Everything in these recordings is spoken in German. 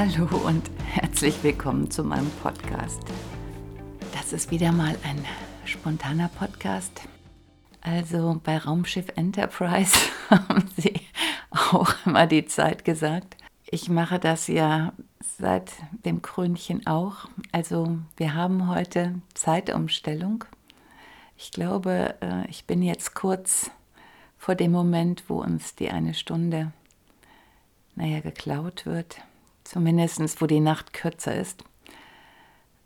Hallo und herzlich willkommen zu meinem Podcast. Das ist wieder mal ein spontaner Podcast. Also bei Raumschiff Enterprise haben sie auch immer die Zeit gesagt. Ich mache das ja seit dem Krönchen auch. Also wir haben heute Zeitumstellung. Ich glaube, äh, ich bin jetzt kurz vor dem Moment, wo uns die eine Stunde, naja, geklaut wird. Zumindest, wo die Nacht kürzer ist.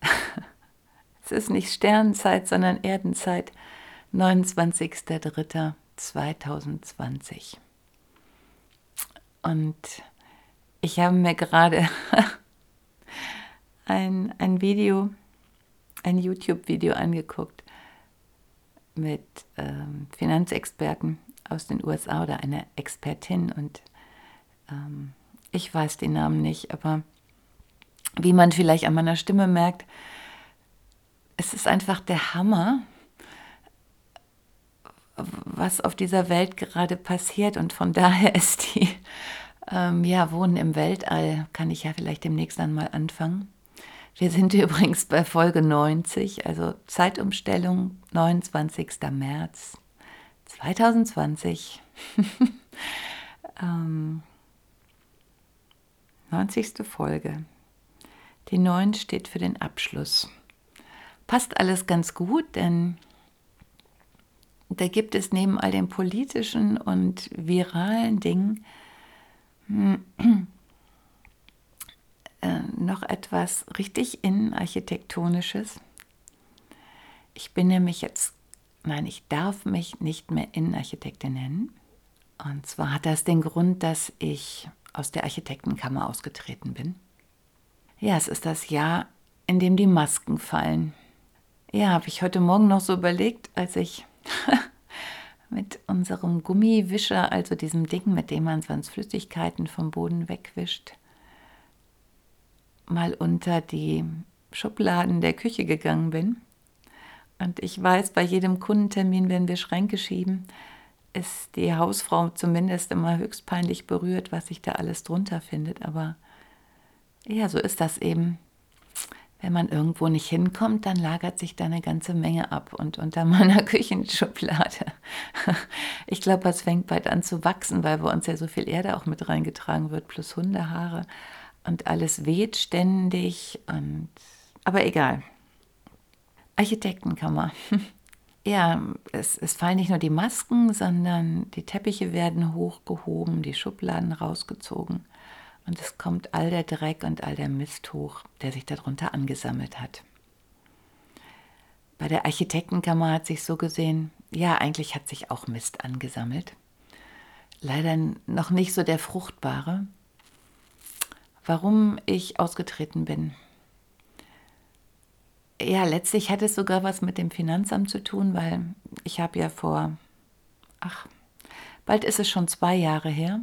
Es ist nicht Sternenzeit, sondern Erdenzeit. 29.03.2020. Und ich habe mir gerade ein, ein Video, ein YouTube-Video angeguckt mit ähm, Finanzexperten aus den USA oder einer Expertin und ähm, ich weiß die Namen nicht, aber wie man vielleicht an meiner Stimme merkt, es ist einfach der Hammer, was auf dieser Welt gerade passiert. Und von daher ist die, ähm, ja, Wohnen im Weltall, kann ich ja vielleicht demnächst einmal anfangen. Wir sind übrigens bei Folge 90, also Zeitumstellung 29. März 2020. ähm, 90. Folge. Die 9 steht für den Abschluss passt alles ganz gut, denn da gibt es neben all den politischen und viralen Dingen äh, noch etwas richtig innenarchitektonisches. Ich bin nämlich jetzt, nein, ich darf mich nicht mehr Innenarchitektin nennen. Und zwar hat das den Grund, dass ich aus der Architektenkammer ausgetreten bin. Ja, es ist das Jahr, in dem die Masken fallen. Ja, habe ich heute Morgen noch so überlegt, als ich mit unserem Gummiwischer, also diesem Ding, mit dem man sonst Flüssigkeiten vom Boden wegwischt, mal unter die Schubladen der Küche gegangen bin. Und ich weiß, bei jedem Kundentermin, wenn wir Schränke schieben, ist die Hausfrau zumindest immer höchst peinlich berührt, was sich da alles drunter findet. Aber ja, so ist das eben wenn man irgendwo nicht hinkommt, dann lagert sich da eine ganze Menge ab. Und unter meiner Küchenschublade, ich glaube, es fängt bald an zu wachsen, weil bei uns ja so viel Erde auch mit reingetragen wird, plus Hundehaare. Und alles weht ständig. Und aber egal. Architektenkammer. Ja, es, es fallen nicht nur die Masken, sondern die Teppiche werden hochgehoben, die Schubladen rausgezogen. Und es kommt all der Dreck und all der Mist hoch, der sich darunter angesammelt hat. Bei der Architektenkammer hat sich so gesehen, ja, eigentlich hat sich auch Mist angesammelt. Leider noch nicht so der fruchtbare. Warum ich ausgetreten bin. Ja, letztlich hat es sogar was mit dem Finanzamt zu tun, weil ich habe ja vor, ach, bald ist es schon zwei Jahre her,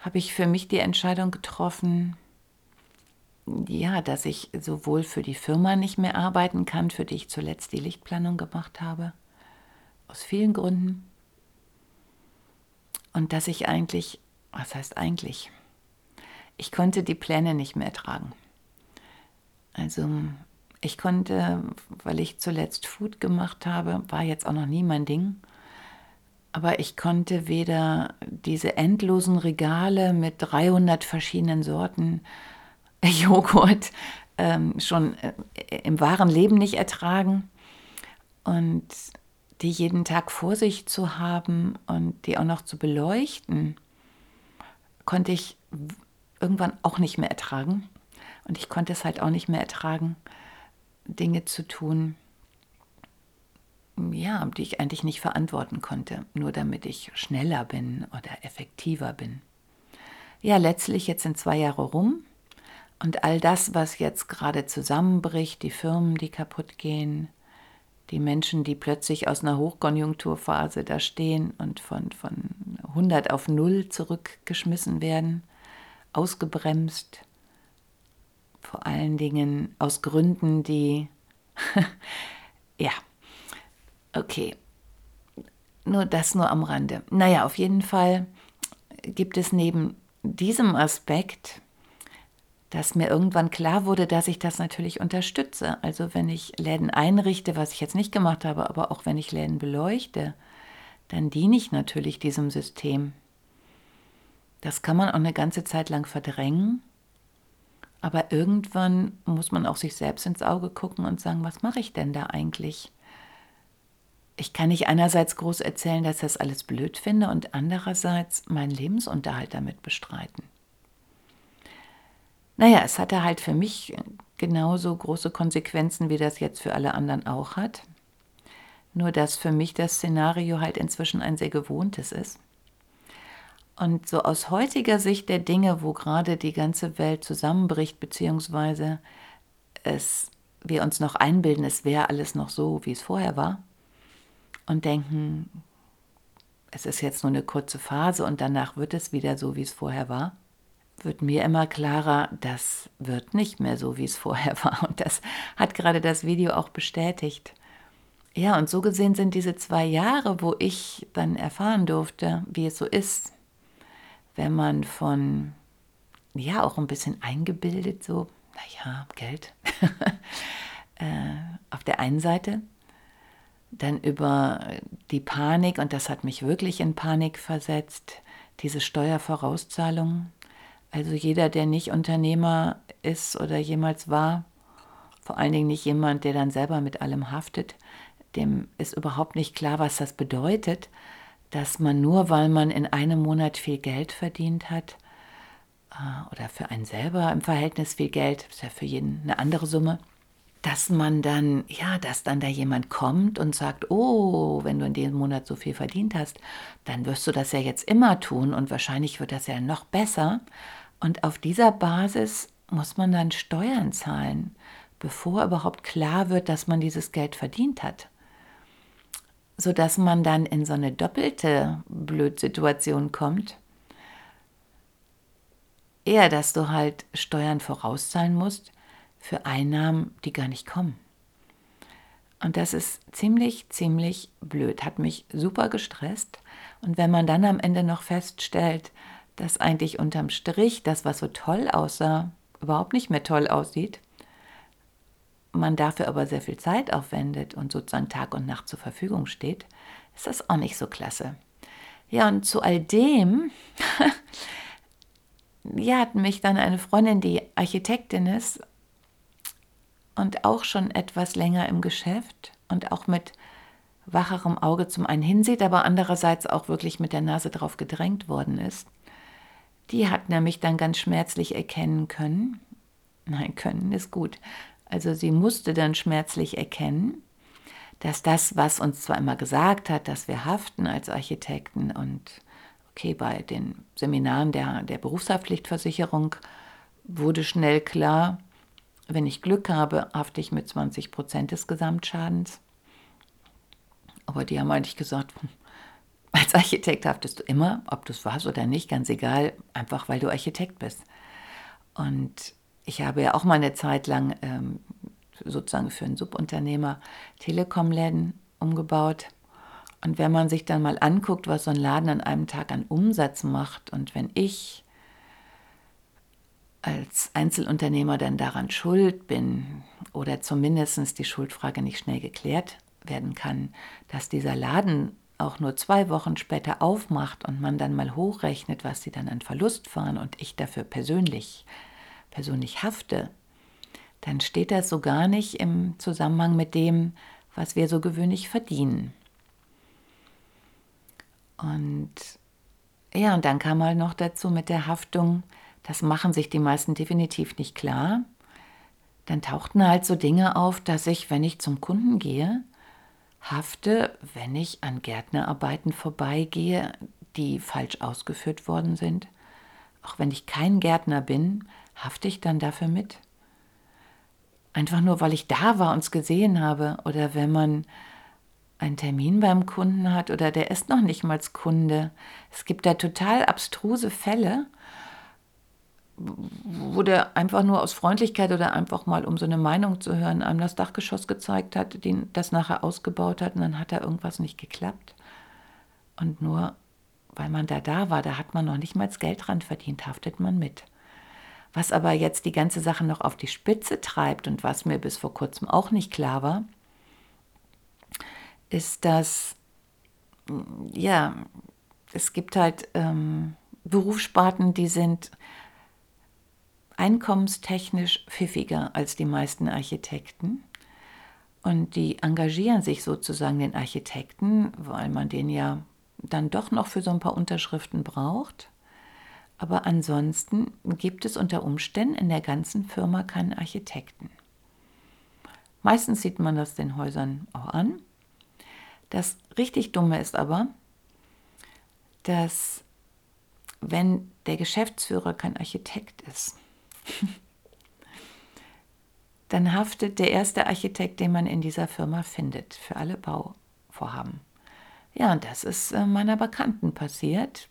habe ich für mich die Entscheidung getroffen, ja, dass ich sowohl für die Firma nicht mehr arbeiten kann, für die ich zuletzt die Lichtplanung gemacht habe, aus vielen Gründen, und dass ich eigentlich, was heißt eigentlich, ich konnte die Pläne nicht mehr ertragen. Also ich konnte, weil ich zuletzt Food gemacht habe, war jetzt auch noch nie mein Ding, aber ich konnte weder diese endlosen Regale mit 300 verschiedenen Sorten Joghurt ähm, schon äh, im wahren Leben nicht ertragen. und die jeden Tag vor sich zu haben und die auch noch zu beleuchten, konnte ich irgendwann auch nicht mehr ertragen. Und ich konnte es halt auch nicht mehr ertragen, Dinge zu tun, ja, die ich eigentlich nicht verantworten konnte, nur damit ich schneller bin oder effektiver bin. Ja, letztlich jetzt sind zwei Jahre rum und all das, was jetzt gerade zusammenbricht, die Firmen, die kaputt gehen, die Menschen, die plötzlich aus einer Hochkonjunkturphase da stehen und von, von 100 auf 0 zurückgeschmissen werden, ausgebremst, vor allen Dingen aus Gründen, die, ja, okay, nur das nur am Rande. Naja, auf jeden Fall gibt es neben diesem Aspekt, dass mir irgendwann klar wurde, dass ich das natürlich unterstütze. Also wenn ich Läden einrichte, was ich jetzt nicht gemacht habe, aber auch wenn ich Läden beleuchte, dann diene ich natürlich diesem System. Das kann man auch eine ganze Zeit lang verdrängen, aber irgendwann muss man auch sich selbst ins Auge gucken und sagen, was mache ich denn da eigentlich? Ich kann nicht einerseits groß erzählen, dass ich das alles blöd finde und andererseits meinen Lebensunterhalt damit bestreiten. Naja, es hatte halt für mich genauso große Konsequenzen, wie das jetzt für alle anderen auch hat. Nur dass für mich das Szenario halt inzwischen ein sehr gewohntes ist. Und so aus heutiger Sicht der Dinge, wo gerade die ganze Welt zusammenbricht, beziehungsweise es, wir uns noch einbilden, es wäre alles noch so, wie es vorher war, und denken, es ist jetzt nur eine kurze Phase und danach wird es wieder so, wie es vorher war, wird mir immer klarer, das wird nicht mehr so, wie es vorher war. Und das hat gerade das Video auch bestätigt. Ja, und so gesehen sind diese zwei Jahre, wo ich dann erfahren durfte, wie es so ist, wenn man von, ja, auch ein bisschen eingebildet, so, naja, Geld, äh, auf der einen Seite, dann über die Panik, und das hat mich wirklich in Panik versetzt, diese Steuervorauszahlung. Also jeder, der nicht Unternehmer ist oder jemals war, vor allen Dingen nicht jemand, der dann selber mit allem haftet, dem ist überhaupt nicht klar, was das bedeutet, dass man nur, weil man in einem Monat viel Geld verdient hat, äh, oder für einen selber im Verhältnis viel Geld, ist ja für jeden eine andere Summe, dass man dann, ja, dass dann da jemand kommt und sagt, oh, wenn du in diesem Monat so viel verdient hast, dann wirst du das ja jetzt immer tun und wahrscheinlich wird das ja noch besser. Und auf dieser Basis muss man dann Steuern zahlen, bevor überhaupt klar wird, dass man dieses Geld verdient hat sodass man dann in so eine doppelte Blödsituation kommt. Eher, dass du halt Steuern vorauszahlen musst für Einnahmen, die gar nicht kommen. Und das ist ziemlich, ziemlich blöd, hat mich super gestresst. Und wenn man dann am Ende noch feststellt, dass eigentlich unterm Strich das, was so toll aussah, überhaupt nicht mehr toll aussieht, man dafür aber sehr viel Zeit aufwendet und sozusagen Tag und Nacht zur Verfügung steht, ist das auch nicht so klasse. Ja, und zu all dem ja, hat mich dann eine Freundin, die Architektin ist und auch schon etwas länger im Geschäft und auch mit wacherem Auge zum einen hinsieht, aber andererseits auch wirklich mit der Nase drauf gedrängt worden ist. Die hat nämlich dann ganz schmerzlich erkennen können, nein, können ist gut, also sie musste dann schmerzlich erkennen, dass das, was uns zwar immer gesagt hat, dass wir haften als Architekten und okay, bei den Seminaren der, der Berufshaftpflichtversicherung wurde schnell klar, wenn ich Glück habe, hafte ich mit 20 Prozent des Gesamtschadens. Aber die haben eigentlich gesagt, als Architekt haftest du immer, ob du es warst oder nicht, ganz egal, einfach weil du Architekt bist. Und ich habe ja auch mal eine Zeit lang ähm, sozusagen für einen Subunternehmer Telekom-Läden umgebaut. Und wenn man sich dann mal anguckt, was so ein Laden an einem Tag an Umsatz macht und wenn ich als Einzelunternehmer dann daran schuld bin oder zumindest die Schuldfrage nicht schnell geklärt werden kann, dass dieser Laden auch nur zwei Wochen später aufmacht und man dann mal hochrechnet, was sie dann an Verlust fahren und ich dafür persönlich persönlich hafte, dann steht das so gar nicht im Zusammenhang mit dem, was wir so gewöhnlich verdienen. Und ja, und dann kam halt noch dazu mit der Haftung, das machen sich die meisten definitiv nicht klar. Dann tauchten halt so Dinge auf, dass ich, wenn ich zum Kunden gehe, hafte, wenn ich an Gärtnerarbeiten vorbeigehe, die falsch ausgeführt worden sind. Auch wenn ich kein Gärtner bin, hafte ich dann dafür mit. Einfach nur, weil ich da war und es gesehen habe. Oder wenn man einen Termin beim Kunden hat oder der ist noch nicht mal Kunde. Es gibt da total abstruse Fälle, wo der einfach nur aus Freundlichkeit oder einfach mal, um so eine Meinung zu hören, einem das Dachgeschoss gezeigt hat, den das nachher ausgebaut hat und dann hat da irgendwas nicht geklappt. Und nur weil man da da war, da hat man noch nicht mal Geld dran verdient, haftet man mit. Was aber jetzt die ganze Sache noch auf die Spitze treibt und was mir bis vor kurzem auch nicht klar war, ist, dass ja, es gibt halt ähm, Berufssparten, die sind einkommenstechnisch pfiffiger als die meisten Architekten. Und die engagieren sich sozusagen den Architekten, weil man den ja dann doch noch für so ein paar Unterschriften braucht. Aber ansonsten gibt es unter Umständen in der ganzen Firma keinen Architekten. Meistens sieht man das den Häusern auch an. Das richtig Dumme ist aber, dass wenn der Geschäftsführer kein Architekt ist, dann haftet der erste Architekt, den man in dieser Firma findet, für alle Bauvorhaben. Ja, und das ist äh, meiner Bekannten passiert.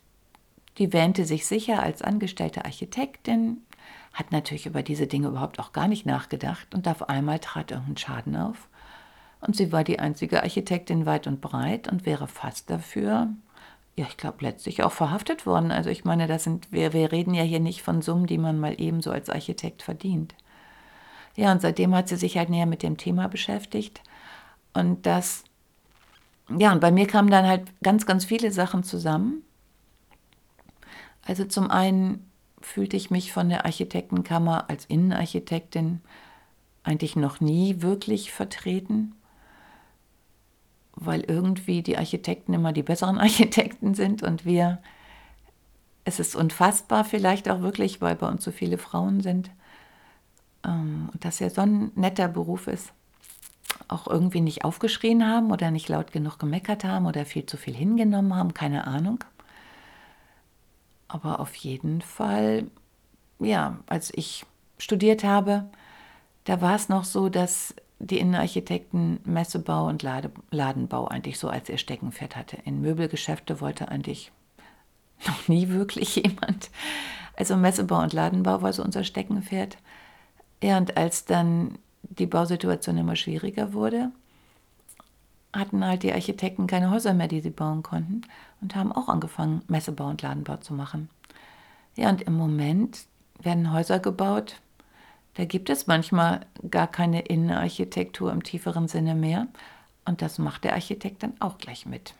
Die wähnte sich sicher als angestellte Architektin, hat natürlich über diese Dinge überhaupt auch gar nicht nachgedacht und auf einmal trat irgendein Schaden auf. Und sie war die einzige Architektin weit und breit und wäre fast dafür, ja, ich glaube, letztlich auch verhaftet worden. Also ich meine, das sind, wir, wir reden ja hier nicht von Summen, die man mal ebenso als Architekt verdient. Ja, und seitdem hat sie sich halt näher mit dem Thema beschäftigt. Und das ja, und bei mir kamen dann halt ganz, ganz viele Sachen zusammen. Also zum einen fühlte ich mich von der Architektenkammer als Innenarchitektin eigentlich noch nie wirklich vertreten, weil irgendwie die Architekten immer die besseren Architekten sind und wir, es ist unfassbar vielleicht auch wirklich, weil bei uns so viele Frauen sind ähm, und das ja so ein netter Beruf ist auch irgendwie nicht aufgeschrien haben oder nicht laut genug gemeckert haben oder viel zu viel hingenommen haben, keine Ahnung. Aber auf jeden Fall, ja, als ich studiert habe, da war es noch so, dass die Innenarchitekten Messebau und Lade, Ladenbau eigentlich so als ihr Steckenpferd hatte. In Möbelgeschäfte wollte eigentlich noch nie wirklich jemand. Also Messebau und Ladenbau war so unser Steckenpferd. Ja, und als dann die Bausituation immer schwieriger wurde, hatten halt die Architekten keine Häuser mehr, die sie bauen konnten und haben auch angefangen, Messebau und Ladenbau zu machen. Ja, und im Moment werden Häuser gebaut, da gibt es manchmal gar keine Innenarchitektur im tieferen Sinne mehr und das macht der Architekt dann auch gleich mit.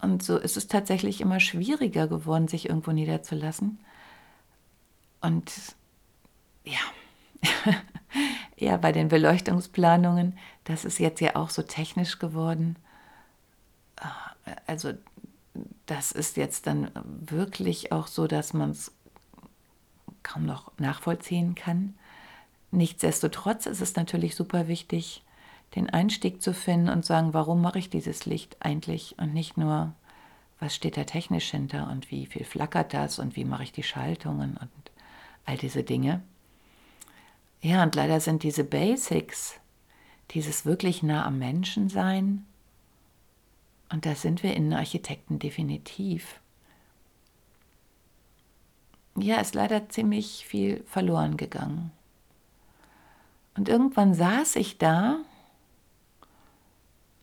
Und so ist es tatsächlich immer schwieriger geworden, sich irgendwo niederzulassen. Und ja, ja, bei den Beleuchtungsplanungen, das ist jetzt ja auch so technisch geworden. Also das ist jetzt dann wirklich auch so, dass man es kaum noch nachvollziehen kann. Nichtsdestotrotz ist es natürlich super wichtig, den Einstieg zu finden und sagen, warum mache ich dieses Licht eigentlich und nicht nur, was steht da technisch hinter und wie viel flackert das und wie mache ich die Schaltungen und all diese Dinge. Ja, und leider sind diese Basics, dieses wirklich nah am Menschen sein, und da sind wir Innenarchitekten definitiv. Ja, ist leider ziemlich viel verloren gegangen. Und irgendwann saß ich da,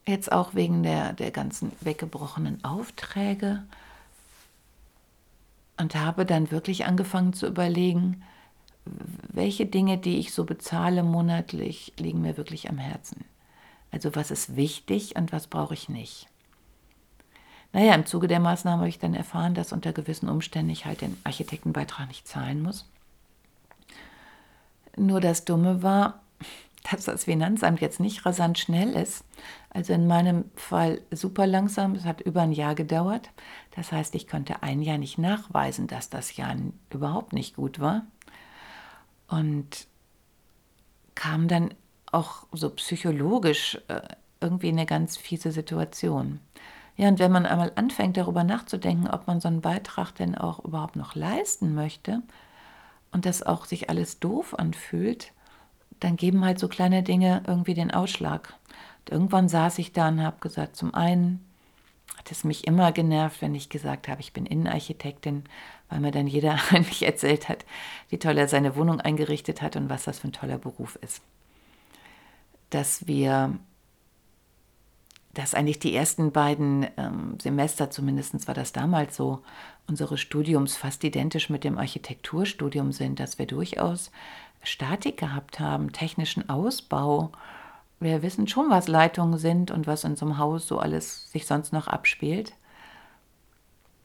jetzt auch wegen der, der ganzen weggebrochenen Aufträge, und habe dann wirklich angefangen zu überlegen, welche Dinge, die ich so bezahle monatlich, liegen mir wirklich am Herzen. Also was ist wichtig und was brauche ich nicht. Naja, im Zuge der Maßnahme habe ich dann erfahren, dass unter gewissen Umständen ich halt den Architektenbeitrag nicht zahlen muss. Nur das Dumme war, dass das Finanzamt jetzt nicht rasant schnell ist. Also in meinem Fall super langsam. Es hat über ein Jahr gedauert. Das heißt, ich konnte ein Jahr nicht nachweisen, dass das Jahr überhaupt nicht gut war. Und kam dann auch so psychologisch äh, irgendwie eine ganz fiese Situation. Ja, und wenn man einmal anfängt, darüber nachzudenken, ob man so einen Beitrag denn auch überhaupt noch leisten möchte und das auch sich alles doof anfühlt, dann geben halt so kleine Dinge irgendwie den Ausschlag. Und irgendwann saß ich da und habe gesagt, zum einen hat es mich immer genervt, wenn ich gesagt habe, ich bin Innenarchitektin, weil mir dann jeder eigentlich erzählt hat, wie toll er seine Wohnung eingerichtet hat und was das für ein toller Beruf ist. Dass wir, dass eigentlich die ersten beiden ähm, Semester, zumindest war das damals so, unseres Studiums fast identisch mit dem Architekturstudium sind, dass wir durchaus Statik gehabt haben, technischen Ausbau. Wir wissen schon, was Leitungen sind und was in so einem Haus so alles sich sonst noch abspielt.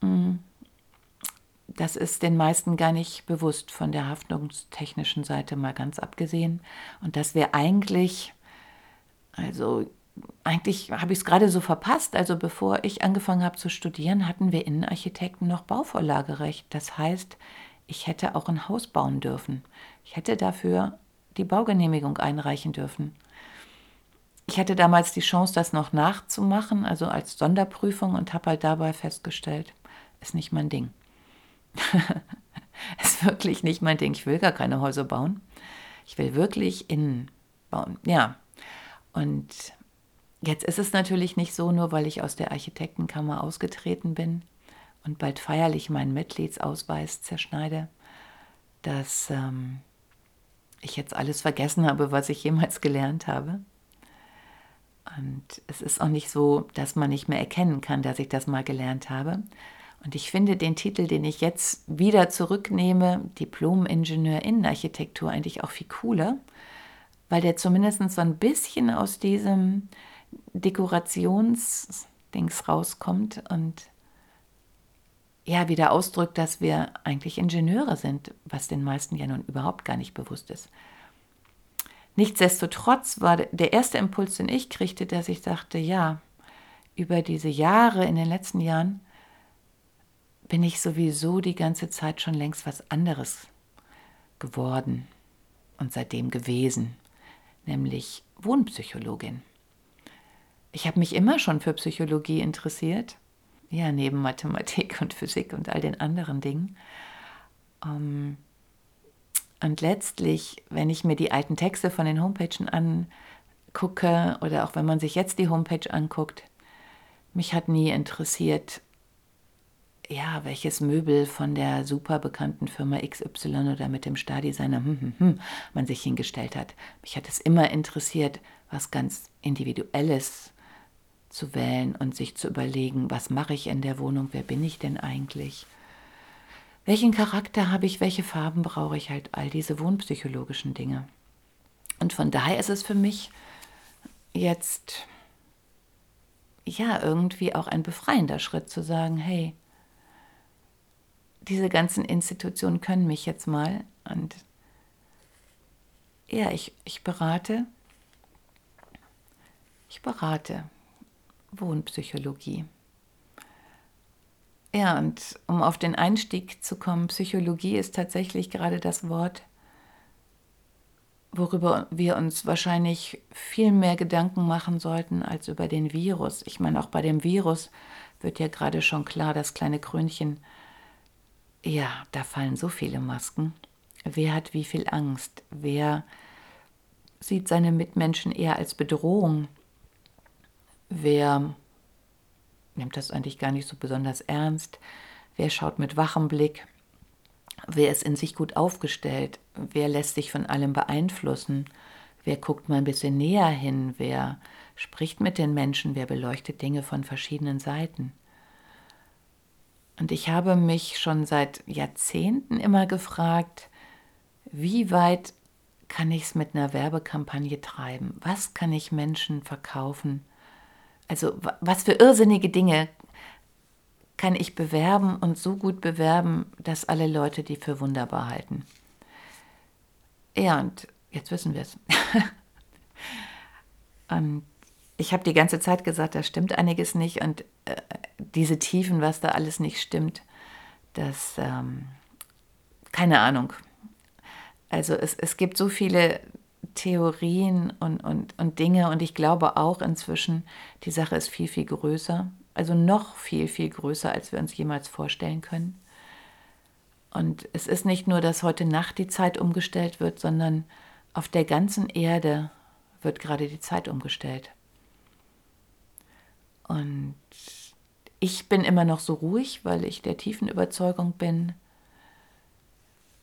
Mm. Das ist den meisten gar nicht bewusst von der haftungstechnischen Seite mal ganz abgesehen. Und dass wir eigentlich, also eigentlich habe ich es gerade so verpasst. Also bevor ich angefangen habe zu studieren, hatten wir Innenarchitekten noch Bauvorlagerecht. Das heißt, ich hätte auch ein Haus bauen dürfen. Ich hätte dafür die Baugenehmigung einreichen dürfen. Ich hatte damals die Chance, das noch nachzumachen, also als Sonderprüfung und habe halt dabei festgestellt, ist nicht mein Ding. ist wirklich nicht mein Ding. Ich will gar keine Häuser bauen. Ich will wirklich innen bauen. Ja. Und jetzt ist es natürlich nicht so, nur weil ich aus der Architektenkammer ausgetreten bin, und bald feierlich meinen Mitgliedsausweis zerschneide, dass ähm, ich jetzt alles vergessen habe, was ich jemals gelernt habe. Und es ist auch nicht so, dass man nicht mehr erkennen kann, dass ich das mal gelernt habe. Und ich finde den Titel, den ich jetzt wieder zurücknehme, Diplom-Ingenieur Innenarchitektur, eigentlich auch viel cooler, weil der zumindest so ein bisschen aus diesem Dekorationsdings rauskommt und ja wieder ausdrückt, dass wir eigentlich Ingenieure sind, was den meisten ja nun überhaupt gar nicht bewusst ist. Nichtsdestotrotz war der erste Impuls, den ich kriegte, dass ich dachte, ja, über diese Jahre, in den letzten Jahren, bin ich sowieso die ganze Zeit schon längst was anderes geworden und seitdem gewesen, nämlich Wohnpsychologin. Ich habe mich immer schon für Psychologie interessiert ja, neben Mathematik und Physik und all den anderen Dingen. Ähm, und letztlich, wenn ich mir die alten Texte von den Homepagen angucke oder auch wenn man sich jetzt die Homepage anguckt, mich hat nie interessiert, ja, welches Möbel von der super bekannten Firma XY oder mit dem Stardesigner hm, hm, hm, man sich hingestellt hat. Mich hat es immer interessiert, was ganz Individuelles, zu wählen und sich zu überlegen, was mache ich in der Wohnung, wer bin ich denn eigentlich? Welchen Charakter habe ich, welche Farben brauche ich halt, all diese wohnpsychologischen Dinge. Und von daher ist es für mich jetzt ja irgendwie auch ein befreiender Schritt zu sagen, hey, diese ganzen Institutionen können mich jetzt mal und ja, ich, ich berate, ich berate Wohnpsychologie. Ja, und um auf den Einstieg zu kommen, Psychologie ist tatsächlich gerade das Wort, worüber wir uns wahrscheinlich viel mehr Gedanken machen sollten als über den Virus. Ich meine, auch bei dem Virus wird ja gerade schon klar, das kleine Krönchen, ja, da fallen so viele Masken. Wer hat wie viel Angst? Wer sieht seine Mitmenschen eher als Bedrohung? Wer nimmt das eigentlich gar nicht so besonders ernst? Wer schaut mit wachem Blick? Wer ist in sich gut aufgestellt? Wer lässt sich von allem beeinflussen? Wer guckt mal ein bisschen näher hin? Wer spricht mit den Menschen? Wer beleuchtet Dinge von verschiedenen Seiten? Und ich habe mich schon seit Jahrzehnten immer gefragt, wie weit kann ich es mit einer Werbekampagne treiben? Was kann ich Menschen verkaufen? Also was für irrsinnige Dinge kann ich bewerben und so gut bewerben, dass alle Leute die für wunderbar halten. Ja, und jetzt wissen wir es. Und ich habe die ganze Zeit gesagt, da stimmt einiges nicht und äh, diese Tiefen, was da alles nicht stimmt, das, ähm, keine Ahnung. Also es, es gibt so viele Theorien und, und, und Dinge und ich glaube auch inzwischen, die Sache ist viel, viel größer. Also noch viel, viel größer, als wir uns jemals vorstellen können. Und es ist nicht nur, dass heute Nacht die Zeit umgestellt wird, sondern auf der ganzen Erde wird gerade die Zeit umgestellt. Und ich bin immer noch so ruhig, weil ich der tiefen Überzeugung bin,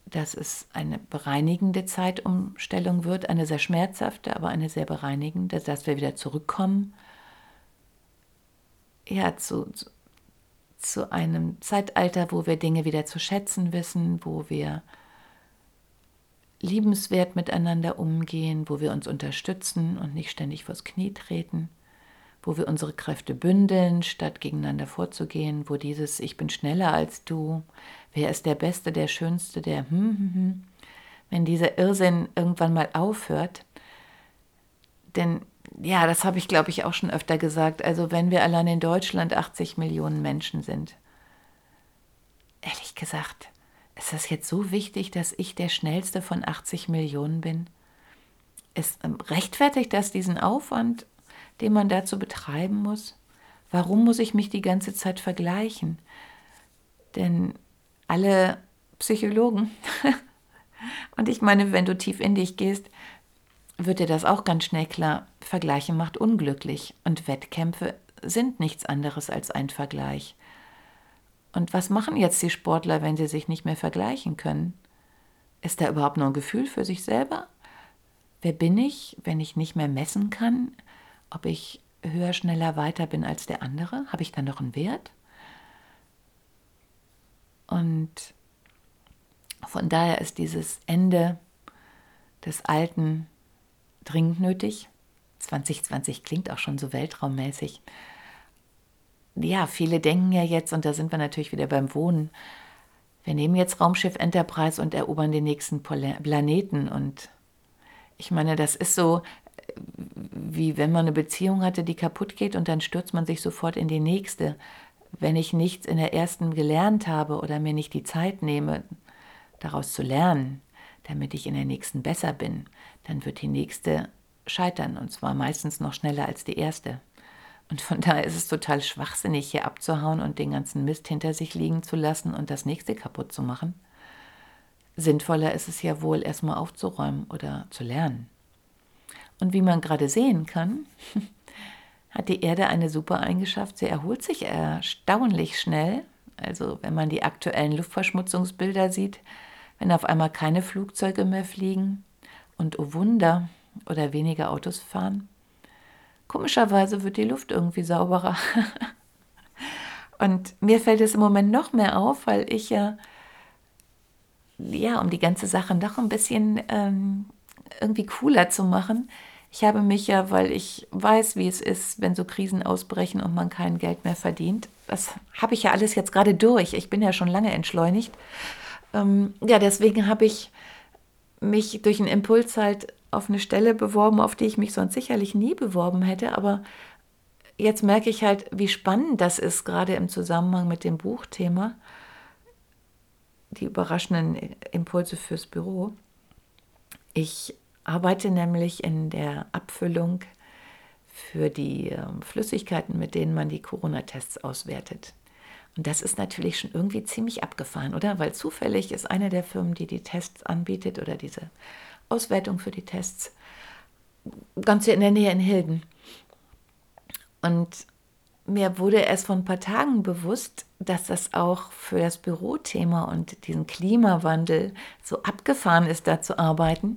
dass es eine bereinigende Zeitumstellung wird, eine sehr schmerzhafte, aber eine sehr bereinigende, dass wir wieder zurückkommen. Ja, zu, zu, einem Zeitalter, wo wir Dinge wieder zu schätzen wissen, wo wir liebenswert miteinander umgehen, wo wir uns unterstützen und nicht ständig vors Knie treten, wo wir unsere Kräfte bündeln, statt gegeneinander vorzugehen, wo dieses Ich bin schneller als du, wer ist der Beste, der Schönste, der hm, hm, hm, wenn dieser Irrsinn irgendwann mal aufhört, denn ja, das habe ich, glaube ich, auch schon öfter gesagt. Also wenn wir allein in Deutschland 80 Millionen Menschen sind, ehrlich gesagt, ist das jetzt so wichtig, dass ich der schnellste von 80 Millionen bin? Es ähm, rechtfertigt das diesen Aufwand, den man dazu betreiben muss? Warum muss ich mich die ganze Zeit vergleichen? Denn alle Psychologen, und ich meine, wenn du tief in dich gehst, wird dir das auch ganz schnell klar. Vergleichen macht unglücklich und Wettkämpfe sind nichts anderes als ein Vergleich. Und was machen jetzt die Sportler, wenn sie sich nicht mehr vergleichen können? Ist da überhaupt noch ein Gefühl für sich selber? Wer bin ich, wenn ich nicht mehr messen kann, ob ich höher, schneller, weiter bin als der andere? Habe ich dann noch einen Wert? Und von daher ist dieses Ende des alten dringend nötig. 2020 klingt auch schon so weltraummäßig. Ja, viele denken ja jetzt, und da sind wir natürlich wieder beim Wohnen, wir nehmen jetzt Raumschiff Enterprise und erobern den nächsten Planeten. Und ich meine, das ist so, wie wenn man eine Beziehung hatte, die kaputt geht und dann stürzt man sich sofort in die nächste. Wenn ich nichts in der ersten gelernt habe oder mir nicht die Zeit nehme, daraus zu lernen, damit ich in der nächsten besser bin, dann wird die nächste scheitern und zwar meistens noch schneller als die erste. Und von daher ist es total schwachsinnig, hier abzuhauen und den ganzen Mist hinter sich liegen zu lassen und das nächste kaputt zu machen. Sinnvoller ist es ja wohl, erstmal aufzuräumen oder zu lernen. Und wie man gerade sehen kann, hat die Erde eine super Eigenschaft. Sie erholt sich erstaunlich schnell. Also wenn man die aktuellen Luftverschmutzungsbilder sieht, wenn auf einmal keine Flugzeuge mehr fliegen und oh Wunder oder weniger Autos fahren. Komischerweise wird die Luft irgendwie sauberer. und mir fällt es im Moment noch mehr auf, weil ich ja, ja, um die ganze Sache noch ein bisschen ähm, irgendwie cooler zu machen, ich habe mich ja, weil ich weiß, wie es ist, wenn so Krisen ausbrechen und man kein Geld mehr verdient. Das habe ich ja alles jetzt gerade durch. Ich bin ja schon lange entschleunigt. Ähm, ja, deswegen habe ich mich durch einen Impuls halt auf eine Stelle beworben, auf die ich mich sonst sicherlich nie beworben hätte. Aber jetzt merke ich halt, wie spannend das ist, gerade im Zusammenhang mit dem Buchthema. Die überraschenden Impulse fürs Büro. Ich arbeite nämlich in der Abfüllung für die ähm, Flüssigkeiten, mit denen man die Corona-Tests auswertet. Und das ist natürlich schon irgendwie ziemlich abgefahren, oder? Weil zufällig ist eine der Firmen, die die Tests anbietet oder diese Auswertung für die Tests, ganz hier in der Nähe in Hilden. Und mir wurde erst vor ein paar Tagen bewusst, dass das auch für das Bürothema und diesen Klimawandel so abgefahren ist, da zu arbeiten.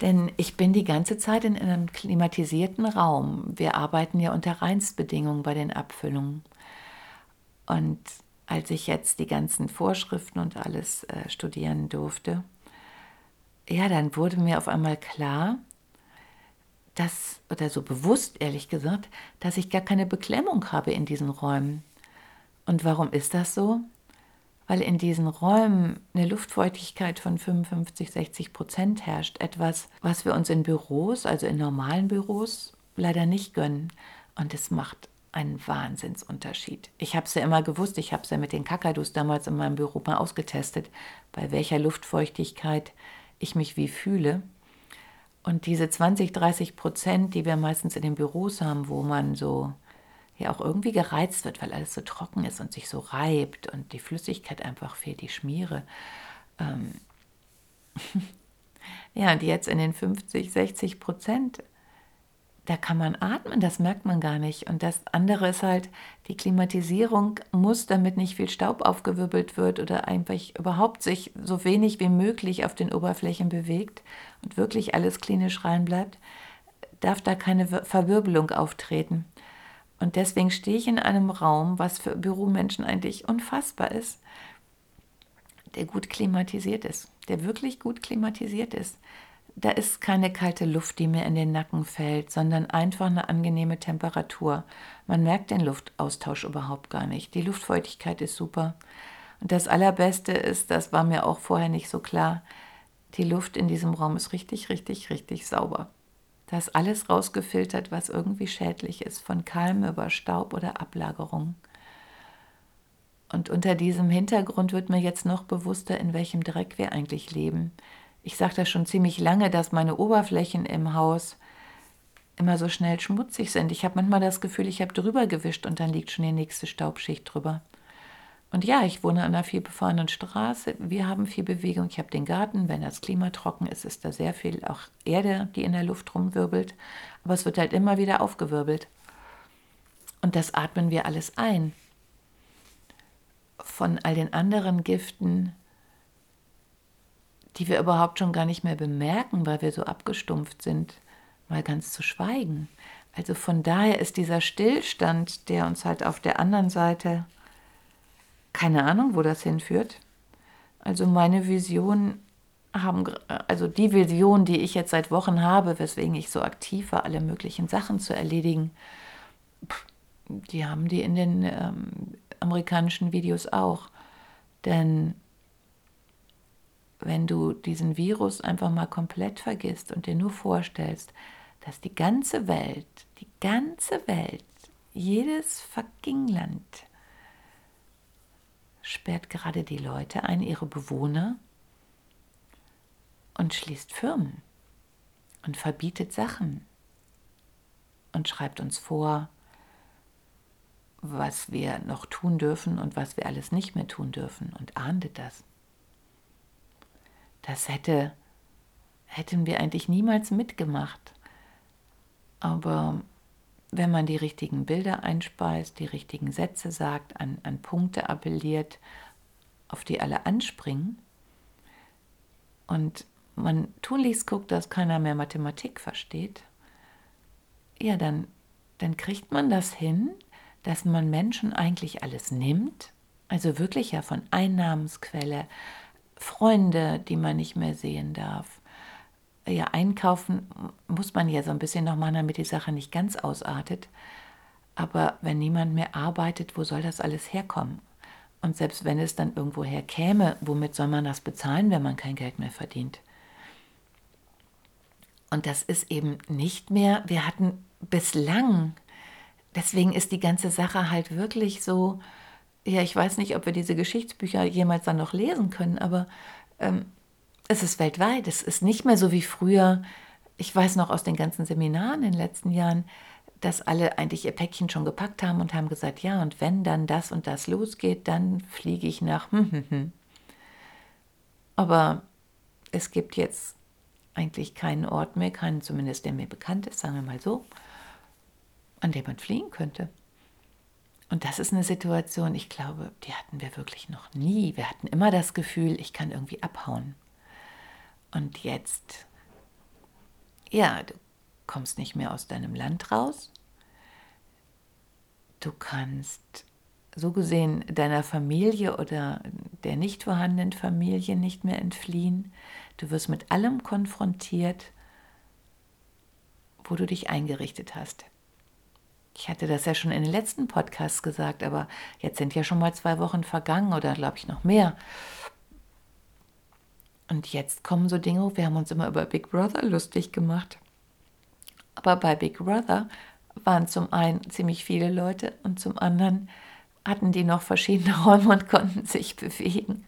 Denn ich bin die ganze Zeit in einem klimatisierten Raum. Wir arbeiten ja unter Reinstbedingungen bei den Abfüllungen. Und als ich jetzt die ganzen Vorschriften und alles äh, studieren durfte, ja, dann wurde mir auf einmal klar, dass, oder so bewusst ehrlich gesagt, dass ich gar keine Beklemmung habe in diesen Räumen. Und warum ist das so? weil in diesen Räumen eine Luftfeuchtigkeit von 55, 60 Prozent herrscht. Etwas, was wir uns in Büros, also in normalen Büros, leider nicht gönnen. Und es macht einen Wahnsinnsunterschied. Ich habe es ja immer gewusst, ich habe es ja mit den Kakadus damals in meinem Büro mal ausgetestet, bei welcher Luftfeuchtigkeit ich mich wie fühle. Und diese 20, 30 Prozent, die wir meistens in den Büros haben, wo man so ja auch irgendwie gereizt wird, weil alles so trocken ist und sich so reibt und die Flüssigkeit einfach fehlt, die Schmiere. Ähm ja, die jetzt in den 50, 60 Prozent, da kann man atmen, das merkt man gar nicht. Und das andere ist halt, die Klimatisierung muss, damit nicht viel Staub aufgewirbelt wird oder einfach überhaupt sich so wenig wie möglich auf den Oberflächen bewegt und wirklich alles klinisch rein bleibt, darf da keine Verwirbelung auftreten. Und deswegen stehe ich in einem Raum, was für Büromenschen eigentlich unfassbar ist, der gut klimatisiert ist, der wirklich gut klimatisiert ist. Da ist keine kalte Luft, die mir in den Nacken fällt, sondern einfach eine angenehme Temperatur. Man merkt den Luftaustausch überhaupt gar nicht. Die Luftfeuchtigkeit ist super. Und das Allerbeste ist, das war mir auch vorher nicht so klar, die Luft in diesem Raum ist richtig, richtig, richtig sauber. Da ist alles rausgefiltert, was irgendwie schädlich ist, von Keim über Staub oder Ablagerung. Und unter diesem Hintergrund wird mir jetzt noch bewusster, in welchem Dreck wir eigentlich leben. Ich sage das schon ziemlich lange, dass meine Oberflächen im Haus immer so schnell schmutzig sind. Ich habe manchmal das Gefühl, ich habe drüber gewischt und dann liegt schon die nächste Staubschicht drüber. Und ja, ich wohne an einer viel befahrenen Straße. Wir haben viel Bewegung. Ich habe den Garten. Wenn das Klima trocken ist, ist da sehr viel auch Erde, die in der Luft rumwirbelt. Aber es wird halt immer wieder aufgewirbelt. Und das atmen wir alles ein. Von all den anderen Giften, die wir überhaupt schon gar nicht mehr bemerken, weil wir so abgestumpft sind, mal ganz zu schweigen. Also von daher ist dieser Stillstand, der uns halt auf der anderen Seite keine Ahnung, wo das hinführt. Also meine Vision haben, also die Vision, die ich jetzt seit Wochen habe, weswegen ich so aktiv war, alle möglichen Sachen zu erledigen, die haben die in den ähm, amerikanischen Videos auch. Denn wenn du diesen Virus einfach mal komplett vergisst und dir nur vorstellst, dass die ganze Welt, die ganze Welt, jedes fucking Land sperrt gerade die Leute ein, ihre Bewohner, und schließt Firmen und verbietet Sachen und schreibt uns vor, was wir noch tun dürfen und was wir alles nicht mehr tun dürfen und ahndet das. Das hätte, hätten wir eigentlich niemals mitgemacht. Aber wenn man die richtigen Bilder einspeist, die richtigen Sätze sagt, an, an Punkte appelliert, auf die alle anspringen und man tunlichst guckt, dass keiner mehr Mathematik versteht, ja, dann, dann kriegt man das hin, dass man Menschen eigentlich alles nimmt, also wirklich ja von Einnahmensquelle, Freunde, die man nicht mehr sehen darf, ja, einkaufen muss man ja so ein bisschen noch machen, damit die Sache nicht ganz ausartet. Aber wenn niemand mehr arbeitet, wo soll das alles herkommen? Und selbst wenn es dann irgendwo herkäme, womit soll man das bezahlen, wenn man kein Geld mehr verdient? Und das ist eben nicht mehr, wir hatten bislang, deswegen ist die ganze Sache halt wirklich so, ja, ich weiß nicht, ob wir diese Geschichtsbücher jemals dann noch lesen können, aber ähm, es ist weltweit. Es ist nicht mehr so wie früher. Ich weiß noch aus den ganzen Seminaren in den letzten Jahren, dass alle eigentlich ihr Päckchen schon gepackt haben und haben gesagt, ja, und wenn dann das und das losgeht, dann fliege ich nach. Hm, hm, hm. Aber es gibt jetzt eigentlich keinen Ort mehr, keinen zumindest, der mir bekannt ist, sagen wir mal so, an dem man fliehen könnte. Und das ist eine Situation, ich glaube, die hatten wir wirklich noch nie. Wir hatten immer das Gefühl, ich kann irgendwie abhauen. Und jetzt, ja, du kommst nicht mehr aus deinem Land raus. Du kannst so gesehen deiner Familie oder der nicht vorhandenen Familie nicht mehr entfliehen. Du wirst mit allem konfrontiert, wo du dich eingerichtet hast. Ich hatte das ja schon in den letzten Podcasts gesagt, aber jetzt sind ja schon mal zwei Wochen vergangen oder glaube ich noch mehr. Und jetzt kommen so Dinge, wir haben uns immer über Big Brother lustig gemacht. Aber bei Big Brother waren zum einen ziemlich viele Leute und zum anderen hatten die noch verschiedene Räume und konnten sich bewegen.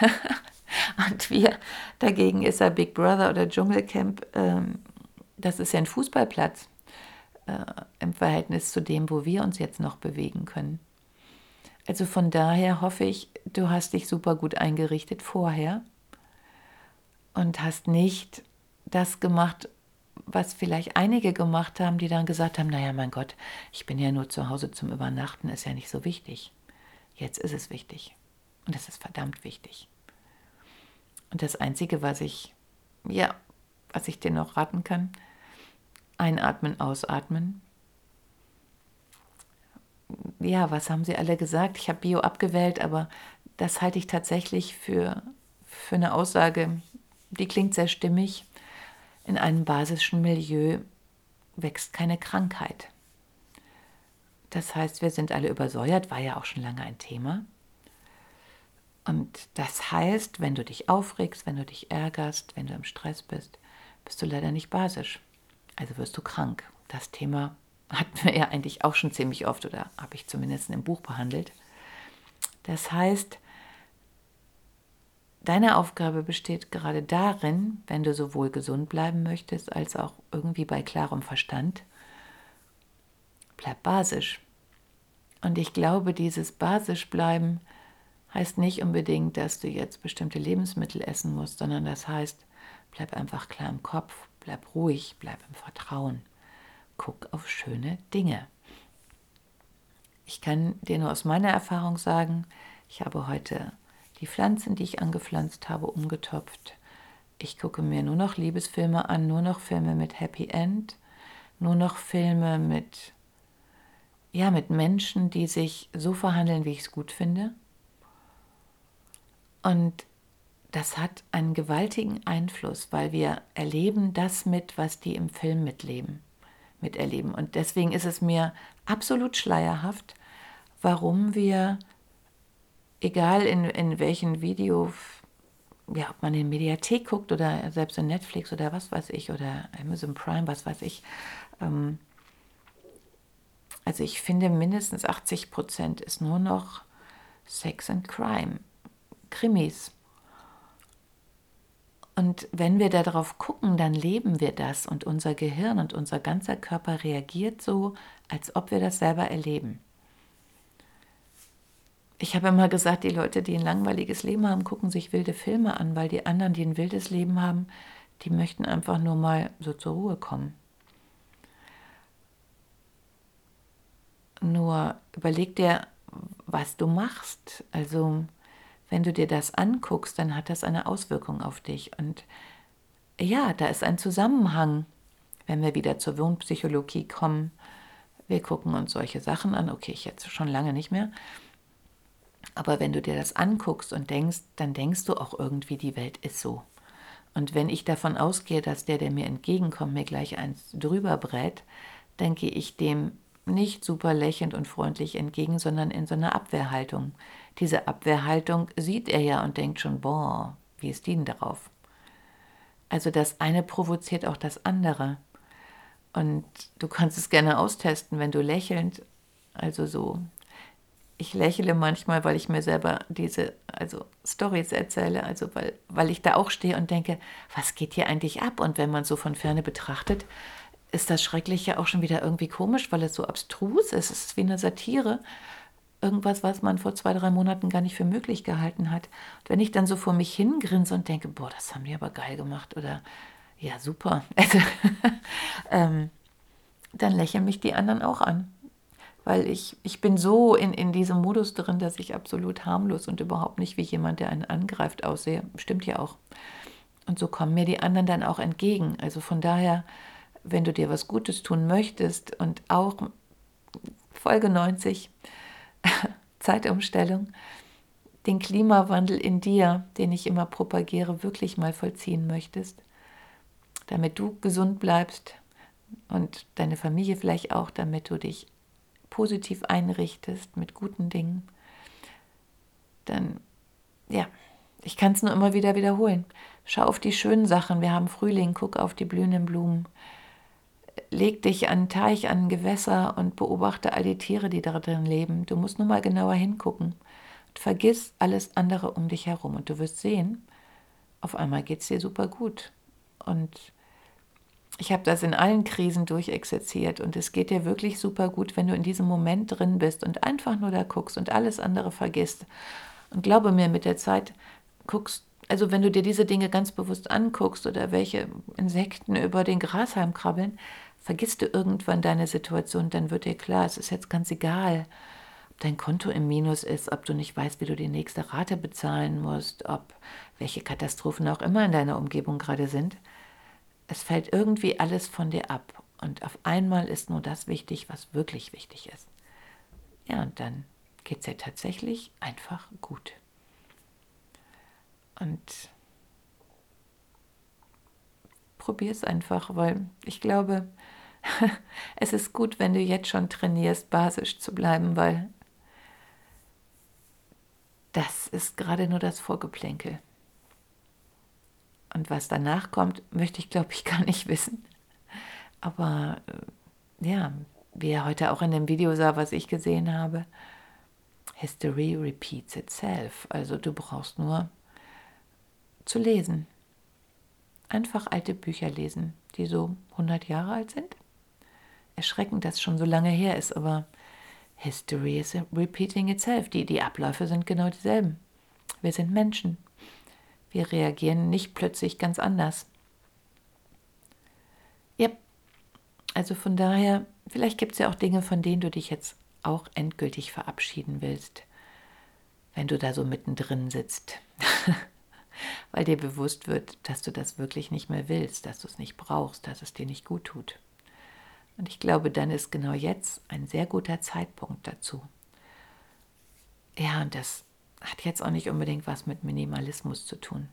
und wir, dagegen ist er Big Brother oder Dschungelcamp, ähm, das ist ja ein Fußballplatz äh, im Verhältnis zu dem, wo wir uns jetzt noch bewegen können. Also von daher hoffe ich, du hast dich super gut eingerichtet vorher und hast nicht das gemacht, was vielleicht einige gemacht haben, die dann gesagt haben, naja, mein Gott, ich bin ja nur zu Hause zum Übernachten, ist ja nicht so wichtig. Jetzt ist es wichtig. Und es ist verdammt wichtig. Und das Einzige, was ich, ja, was ich dir noch raten kann, einatmen, ausatmen. Ja, was haben sie alle gesagt? Ich habe Bio abgewählt, aber das halte ich tatsächlich für, für eine Aussage, die klingt sehr stimmig in einem basischen Milieu wächst keine Krankheit. Das heißt, wir sind alle übersäuert, war ja auch schon lange ein Thema. Und das heißt, wenn du dich aufregst, wenn du dich ärgerst, wenn du im Stress bist, bist du leider nicht basisch. Also wirst du krank. Das Thema hatten wir ja eigentlich auch schon ziemlich oft oder habe ich zumindest im Buch behandelt. Das heißt, Deine Aufgabe besteht gerade darin, wenn du sowohl gesund bleiben möchtest als auch irgendwie bei klarem Verstand, bleib basisch. Und ich glaube, dieses basisch bleiben heißt nicht unbedingt, dass du jetzt bestimmte Lebensmittel essen musst, sondern das heißt, bleib einfach klar im Kopf, bleib ruhig, bleib im Vertrauen. Guck auf schöne Dinge. Ich kann dir nur aus meiner Erfahrung sagen, ich habe heute die Pflanzen, die ich angepflanzt habe, umgetopft. Ich gucke mir nur noch Liebesfilme an, nur noch Filme mit Happy End, nur noch Filme mit, ja, mit Menschen, die sich so verhandeln, wie ich es gut finde. Und das hat einen gewaltigen Einfluss, weil wir erleben das mit, was die im Film mitleben, miterleben. Und deswegen ist es mir absolut schleierhaft, warum wir egal in, in welchen Video, ja, ob man in Mediathek guckt oder selbst in Netflix oder was weiß ich oder Amazon Prime, was weiß ich. Ähm, also ich finde mindestens 80 Prozent ist nur noch Sex and Crime, Krimis. Und wenn wir darauf gucken, dann leben wir das und unser Gehirn und unser ganzer Körper reagiert so, als ob wir das selber erleben ich habe immer gesagt, die Leute, die ein langweiliges Leben haben, gucken sich wilde Filme an, weil die anderen, die ein wildes Leben haben, die möchten einfach nur mal so zur Ruhe kommen. Nur überleg dir, was du machst. Also, wenn du dir das anguckst, dann hat das eine Auswirkung auf dich. Und ja, da ist ein Zusammenhang, wenn wir wieder zur Wohnpsychologie kommen. Wir gucken uns solche Sachen an. Okay, ich jetzt schon lange nicht mehr. Aber wenn du dir das anguckst und denkst, dann denkst du auch irgendwie, die Welt ist so. Und wenn ich davon ausgehe, dass der, der mir entgegenkommt, mir gleich eins drüber brät, dann gehe ich dem nicht super lächelnd und freundlich entgegen, sondern in so einer Abwehrhaltung. Diese Abwehrhaltung sieht er ja und denkt schon, boah, wie ist die denn darauf? Also das eine provoziert auch das andere. Und du kannst es gerne austesten, wenn du lächelnd, also so ich lächle manchmal, weil ich mir selber diese also Stories erzähle, also weil, weil ich da auch stehe und denke, was geht hier eigentlich ab? Und wenn man so von ferne betrachtet, ist das Schreckliche auch schon wieder irgendwie komisch, weil es so abstrus ist. Es ist wie eine Satire. Irgendwas, was man vor zwei, drei Monaten gar nicht für möglich gehalten hat. Und wenn ich dann so vor mich hingrinse und denke, boah, das haben die aber geil gemacht oder ja, super, also, ähm, dann lächeln mich die anderen auch an weil ich, ich bin so in, in diesem Modus drin, dass ich absolut harmlos und überhaupt nicht wie jemand, der einen angreift, aussehe. Stimmt ja auch. Und so kommen mir die anderen dann auch entgegen. Also von daher, wenn du dir was Gutes tun möchtest und auch Folge 90, Zeitumstellung, den Klimawandel in dir, den ich immer propagiere, wirklich mal vollziehen möchtest, damit du gesund bleibst und deine Familie vielleicht auch, damit du dich positiv einrichtest mit guten Dingen, dann, ja, ich kann es nur immer wieder wiederholen. Schau auf die schönen Sachen. Wir haben Frühling, guck auf die blühenden Blumen. Leg dich an einen Teich, an ein Gewässer und beobachte all die Tiere, die da drin leben. Du musst nur mal genauer hingucken. Und vergiss alles andere um dich herum. Und du wirst sehen, auf einmal geht es dir super gut. Und ich habe das in allen Krisen durchexerziert und es geht dir wirklich super gut, wenn du in diesem Moment drin bist und einfach nur da guckst und alles andere vergisst. Und glaube mir, mit der Zeit guckst, also wenn du dir diese Dinge ganz bewusst anguckst oder welche Insekten über den Grashalm krabbeln, vergisst du irgendwann deine Situation, dann wird dir klar, es ist jetzt ganz egal, ob dein Konto im Minus ist, ob du nicht weißt, wie du die nächste Rate bezahlen musst, ob welche Katastrophen auch immer in deiner Umgebung gerade sind es fällt irgendwie alles von dir ab und auf einmal ist nur das wichtig, was wirklich wichtig ist. Ja, und dann geht es dir tatsächlich einfach gut. Und probier es einfach, weil ich glaube, es ist gut, wenn du jetzt schon trainierst, basisch zu bleiben, weil das ist gerade nur das Vorgeplänkel. Und was danach kommt, möchte ich, glaube ich, gar nicht wissen. Aber äh, ja, wie er heute auch in dem Video sah, was ich gesehen habe, History repeats itself. Also du brauchst nur zu lesen. Einfach alte Bücher lesen, die so 100 Jahre alt sind. Erschreckend, dass es schon so lange her ist, aber History is repeating itself. Die, die Abläufe sind genau dieselben. Wir sind Menschen. Wir reagieren nicht plötzlich ganz anders. Ja, also von daher, vielleicht gibt es ja auch Dinge, von denen du dich jetzt auch endgültig verabschieden willst, wenn du da so mittendrin sitzt. Weil dir bewusst wird, dass du das wirklich nicht mehr willst, dass du es nicht brauchst, dass es dir nicht gut tut. Und ich glaube, dann ist genau jetzt ein sehr guter Zeitpunkt dazu. Ja, und das hat jetzt auch nicht unbedingt was mit Minimalismus zu tun.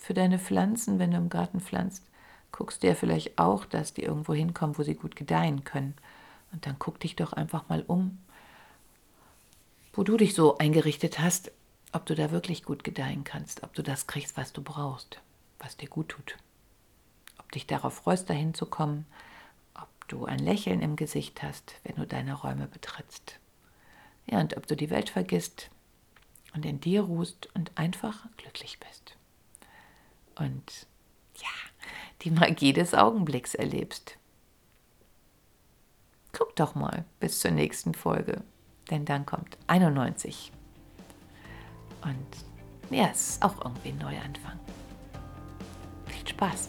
Für deine Pflanzen, wenn du im Garten pflanzt, guckst du ja vielleicht auch, dass die irgendwo hinkommen, wo sie gut gedeihen können. Und dann guck dich doch einfach mal um, wo du dich so eingerichtet hast, ob du da wirklich gut gedeihen kannst, ob du das kriegst, was du brauchst, was dir gut tut. Dich darauf freust, dahin zu kommen, ob du ein Lächeln im Gesicht hast, wenn du deine Räume betrittst. Ja, und ob du die Welt vergisst und in dir ruhst und einfach glücklich bist. Und ja, die Magie des Augenblicks erlebst. Guck doch mal bis zur nächsten Folge, denn dann kommt 91. Und ja, es ist auch irgendwie ein Neuanfang. Viel Spaß.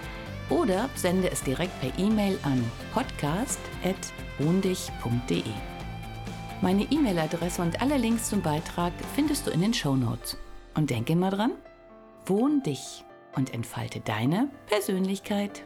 oder sende es direkt per E-Mail an podcast.wohndich.de. Meine E-Mail-Adresse und alle Links zum Beitrag findest du in den Show Notes. Und denke immer dran, wohn dich und entfalte deine Persönlichkeit.